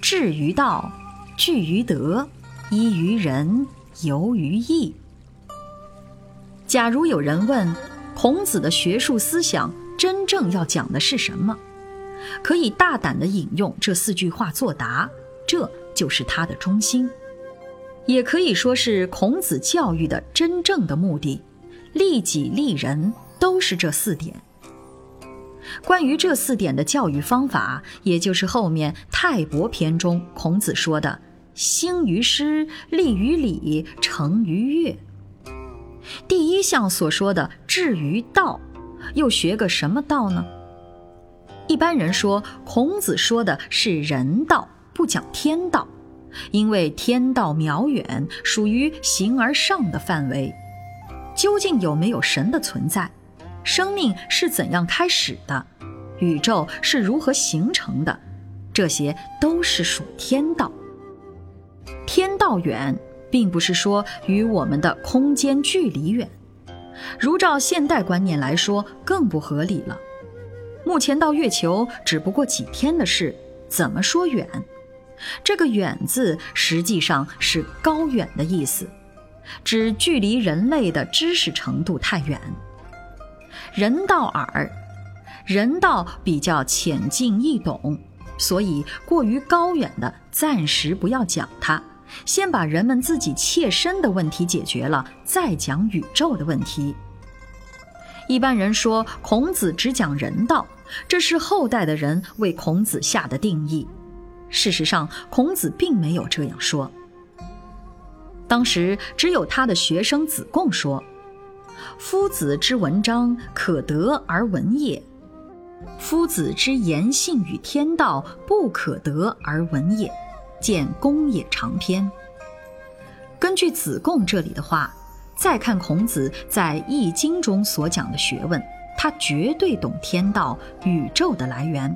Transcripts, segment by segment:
志于道，据于德，依于仁，游于义。假如有人问孔子的学术思想真正要讲的是什么，可以大胆地引用这四句话作答，这就是他的中心。也可以说是孔子教育的真正的目的，利己利人都是这四点。关于这四点的教育方法，也就是后面《泰伯》篇中孔子说的“兴于诗，立于礼，成于乐”。第一项所说的“至于道”，又学个什么道呢？一般人说，孔子说的是人道，不讲天道，因为天道渺远，属于形而上的范围。究竟有没有神的存在？生命是怎样开始的？宇宙是如何形成的？这些都是属天道。天道远，并不是说与我们的空间距离远。如照现代观念来说，更不合理了。目前到月球只不过几天的事，怎么说远？这个“远”字实际上是高远的意思，指距离人类的知识程度太远。人道耳，人道比较浅近易懂，所以过于高远的暂时不要讲它，先把人们自己切身的问题解决了，再讲宇宙的问题。一般人说孔子只讲人道，这是后代的人为孔子下的定义。事实上，孔子并没有这样说。当时只有他的学生子贡说。夫子之文章，可得而闻也；夫子之言信与天道，不可得而闻也。见公冶长篇。根据子贡这里的话，再看孔子在《易经》中所讲的学问，他绝对懂天道、宇宙的来源。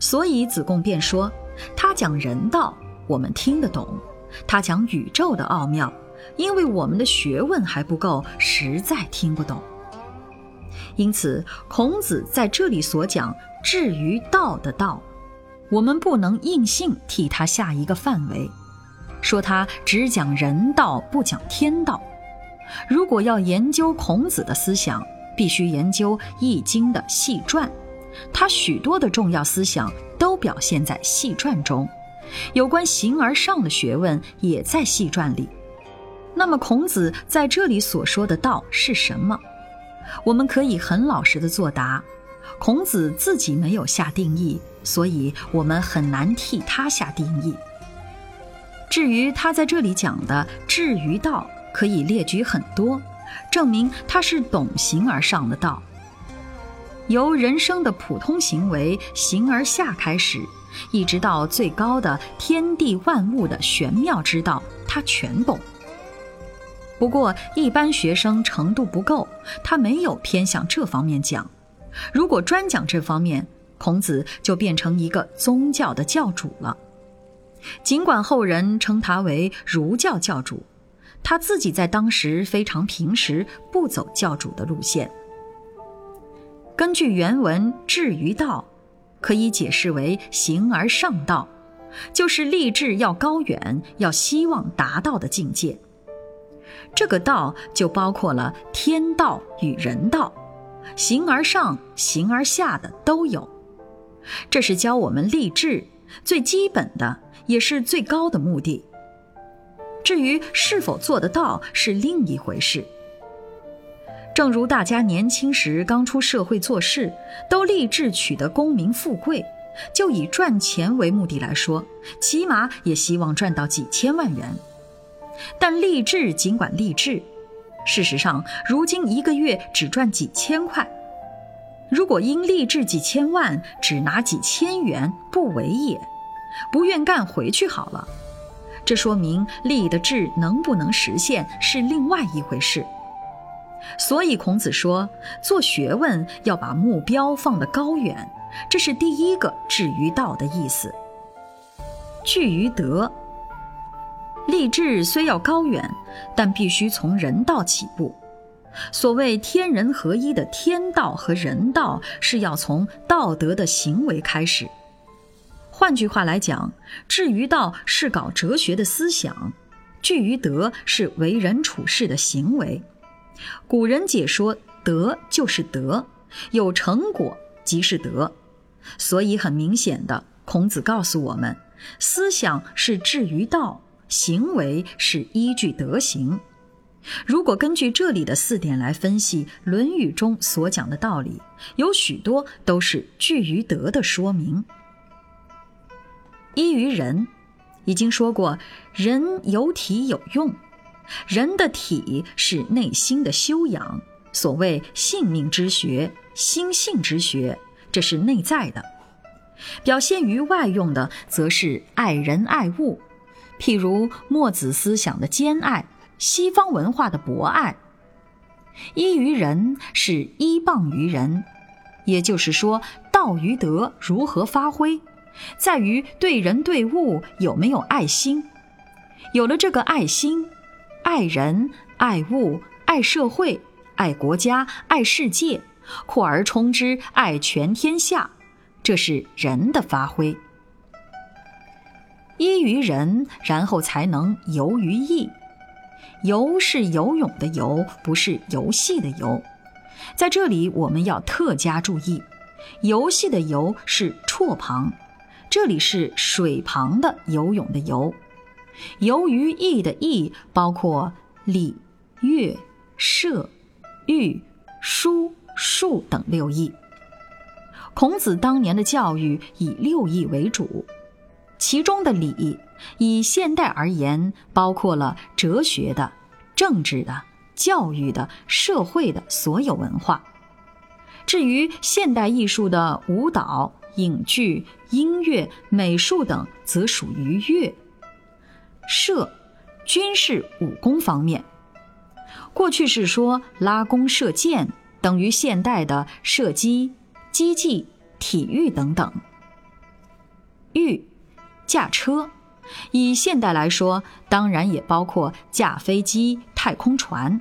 所以子贡便说，他讲人道，我们听得懂；他讲宇宙的奥妙。因为我们的学问还不够，实在听不懂。因此，孔子在这里所讲“至于道”的道，我们不能硬性替他下一个范围，说他只讲人道不讲天道。如果要研究孔子的思想，必须研究《易经》的细传，他许多的重要思想都表现在细传中，有关形而上的学问也在细传里。那么孔子在这里所说的道是什么？我们可以很老实的作答：孔子自己没有下定义，所以我们很难替他下定义。至于他在这里讲的“至于道”，可以列举很多，证明他是懂形而上的道，由人生的普通行为形而下开始，一直到最高的天地万物的玄妙之道，他全懂。不过，一般学生程度不够，他没有偏向这方面讲。如果专讲这方面，孔子就变成一个宗教的教主了。尽管后人称他为儒教教主，他自己在当时非常平时，不走教主的路线。根据原文“至于道”，可以解释为形而上道，就是立志要高远，要希望达到的境界。这个道就包括了天道与人道，形而上、形而下的都有。这是教我们立志最基本的，也是最高的目的。至于是否做得到，是另一回事。正如大家年轻时刚出社会做事，都立志取得功名富贵，就以赚钱为目的来说，起码也希望赚到几千万元。但励志尽管励志，事实上，如今一个月只赚几千块。如果因励志几千万，只拿几千元，不为也。不愿干回去好了。这说明立的志能不能实现是另外一回事。所以孔子说，做学问要把目标放得高远，这是第一个至于道的意思。据于德，立志虽要高远，但必须从人道起步。所谓天人合一的天道和人道，是要从道德的行为开始。换句话来讲，至于道是搞哲学的思想，据于德是为人处事的行为。古人解说德就是德，有成果即是德。所以很明显的，孔子告诉我们，思想是至于道，行为是依据德行。如果根据这里的四点来分析《论语》中所讲的道理，有许多都是据于德的说明。依于人，已经说过，人有体有用，人的体是内心的修养，所谓性命之学、心性之学，这是内在的；表现于外用的，则是爱人爱物，譬如墨子思想的兼爱，西方文化的博爱。依于人是依傍于人，也就是说，道与德如何发挥？在于对人对物有没有爱心，有了这个爱心，爱人、爱物、爱社会、爱国家、爱世界，扩而充之，爱全天下，这是人的发挥。依于人，然后才能游于义。游是游泳的游，不是游戏的游。在这里我们要特加注意，游戏的游是绰旁。这里是水旁的游泳的游，游于义的义包括礼、乐、射、御、书、数等六艺。孔子当年的教育以六艺为主，其中的礼，以现代而言，包括了哲学的、政治的、教育的、社会的所有文化。至于现代艺术的舞蹈。影剧、音乐、美术等则属于乐、射、军事、武功方面。过去是说拉弓射箭等于现代的射击、击技、体育等等。御、驾车，以现代来说，当然也包括驾飞机、太空船。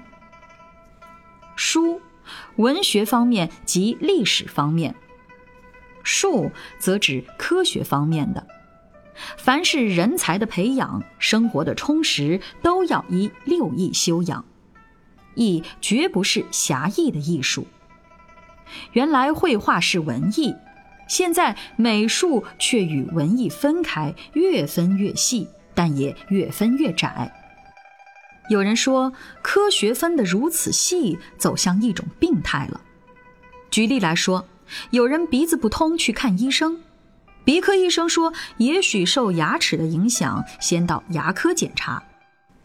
书，文学方面及历史方面。术则指科学方面的，凡是人才的培养、生活的充实，都要依六艺修养。艺绝不是狭义的艺术。原来绘画是文艺，现在美术却与文艺分开，越分越细，但也越分越窄。有人说，科学分得如此细，走向一种病态了。举例来说。有人鼻子不通去看医生，鼻科医生说，也许受牙齿的影响，先到牙科检查，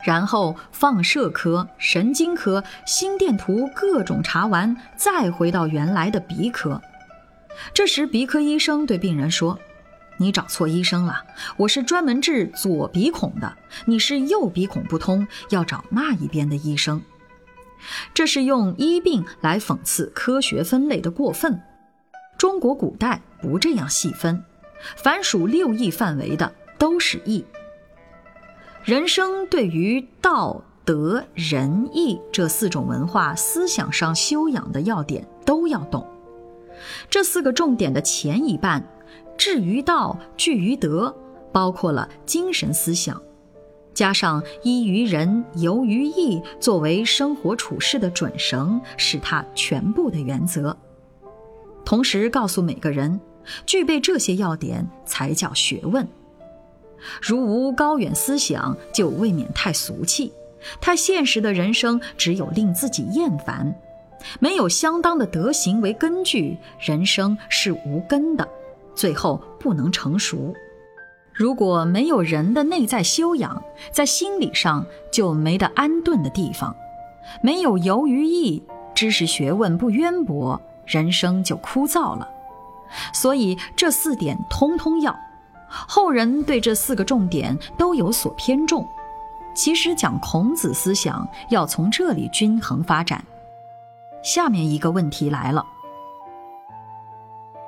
然后放射科、神经科、心电图各种查完，再回到原来的鼻科。这时鼻科医生对病人说：“你找错医生了，我是专门治左鼻孔的，你是右鼻孔不通，要找那一边的医生。”这是用医病来讽刺科学分类的过分。中国古代不这样细分，凡属六艺范围的都是艺。人生对于道德仁义这四种文化思想上修养的要点都要懂。这四个重点的前一半，至于道，据于德，包括了精神思想，加上依于仁，游于义，作为生活处事的准绳，是他全部的原则。同时告诉每个人，具备这些要点才叫学问。如无高远思想，就未免太俗气；太现实的人生，只有令自己厌烦。没有相当的德行为根据，人生是无根的，最后不能成熟。如果没有人的内在修养，在心理上就没得安顿的地方。没有游于义，知识学问不渊博。人生就枯燥了，所以这四点通通要，后人对这四个重点都有所偏重。其实讲孔子思想要从这里均衡发展。下面一个问题来了：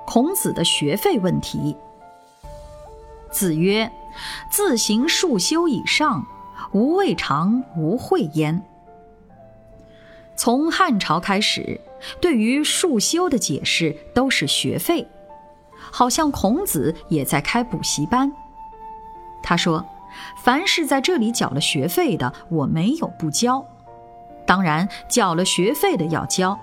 孔子的学费问题。子曰：“自行数修以上，无未尝无会焉。”从汉朝开始，对于数修的解释都是学费，好像孔子也在开补习班。他说。凡是在这里缴了学费的，我没有不交。当然，缴了学费的要交。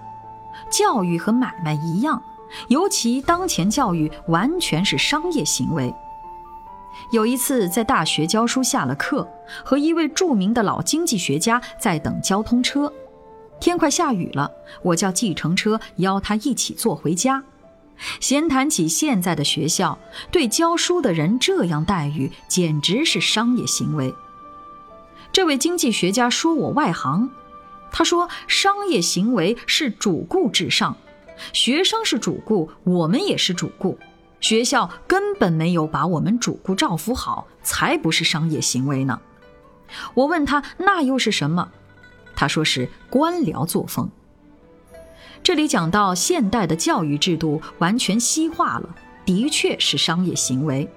教育和买卖一样，尤其当前教育完全是商业行为。有一次在大学教书下了课，和一位著名的老经济学家在等交通车，天快下雨了，我叫计程车邀他一起坐回家。闲谈起现在的学校对教书的人这样待遇，简直是商业行为。这位经济学家说我外行，他说商业行为是主顾至上，学生是主顾，我们也是主顾，学校根本没有把我们主顾照顾好，才不是商业行为呢。我问他那又是什么？他说是官僚作风。这里讲到现代的教育制度完全西化了，的确是商业行为。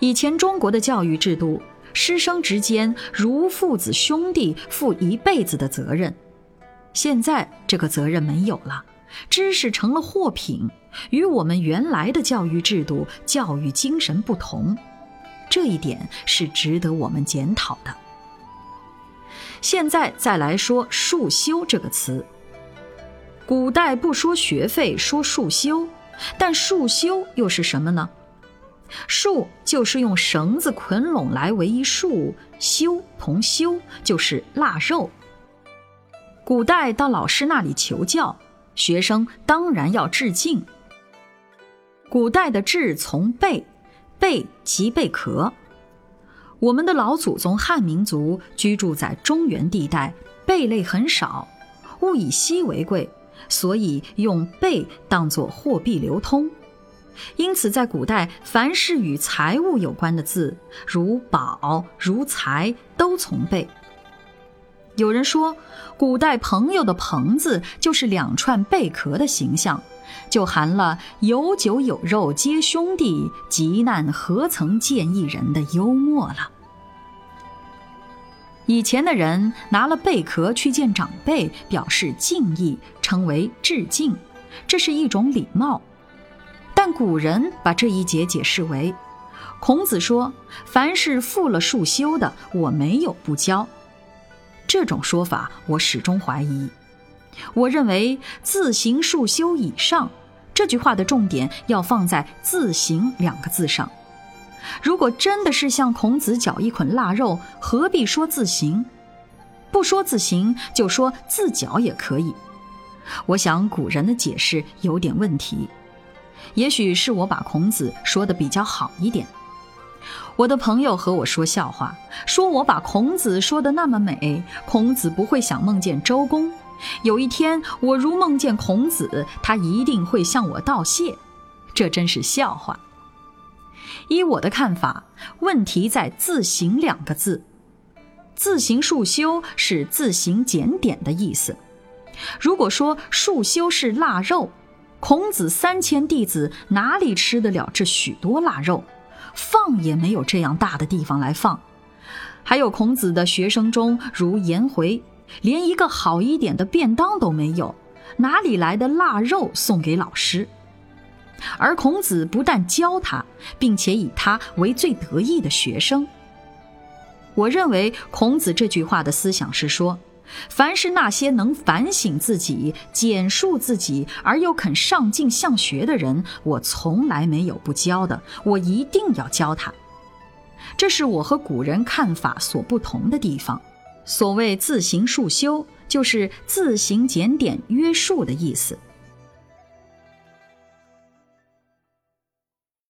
以前中国的教育制度，师生之间如父子兄弟，负一辈子的责任。现在这个责任没有了，知识成了货品，与我们原来的教育制度、教育精神不同，这一点是值得我们检讨的。现在再来说“束修”这个词。古代不说学费，说束修，但束修又是什么呢？束就是用绳子捆拢来为一束，修同修就是腊肉。古代到老师那里求教，学生当然要致敬。古代的致从贝，贝即贝壳。我们的老祖宗汉民族居住在中原地带，贝类很少，物以稀为贵。所以用贝当作货币流通，因此在古代，凡是与财物有关的字，如宝、如财，都从贝。有人说，古代朋友的“朋”字就是两串贝壳的形象，就含了有酒有肉皆兄弟，急难何曾见一人的幽默了。以前的人拿了贝壳去见长辈，表示敬意，称为致敬，这是一种礼貌。但古人把这一节解释为：孔子说，凡是负了束修的，我没有不教。这种说法我始终怀疑。我认为“自行束修以上”这句话的重点要放在“自行”两个字上。如果真的是像孔子嚼一捆腊肉，何必说自行？不说自行，就说自嚼也可以。我想古人的解释有点问题，也许是我把孔子说的比较好一点。我的朋友和我说笑话，说我把孔子说的那么美，孔子不会想梦见周公。有一天我如梦见孔子，他一定会向我道谢。这真是笑话。依我的看法，问题在“自行”两个字。自行束修是自行检点的意思。如果说束修是腊肉，孔子三千弟子哪里吃得了这许多腊肉？放也没有这样大的地方来放。还有孔子的学生中，如颜回，连一个好一点的便当都没有，哪里来的腊肉送给老师？而孔子不但教他，并且以他为最得意的学生。我认为孔子这句话的思想是说，凡是那些能反省自己、简述自己而又肯上进向学的人，我从来没有不教的，我一定要教他。这是我和古人看法所不同的地方。所谓自行束修，就是自行检点约束的意思。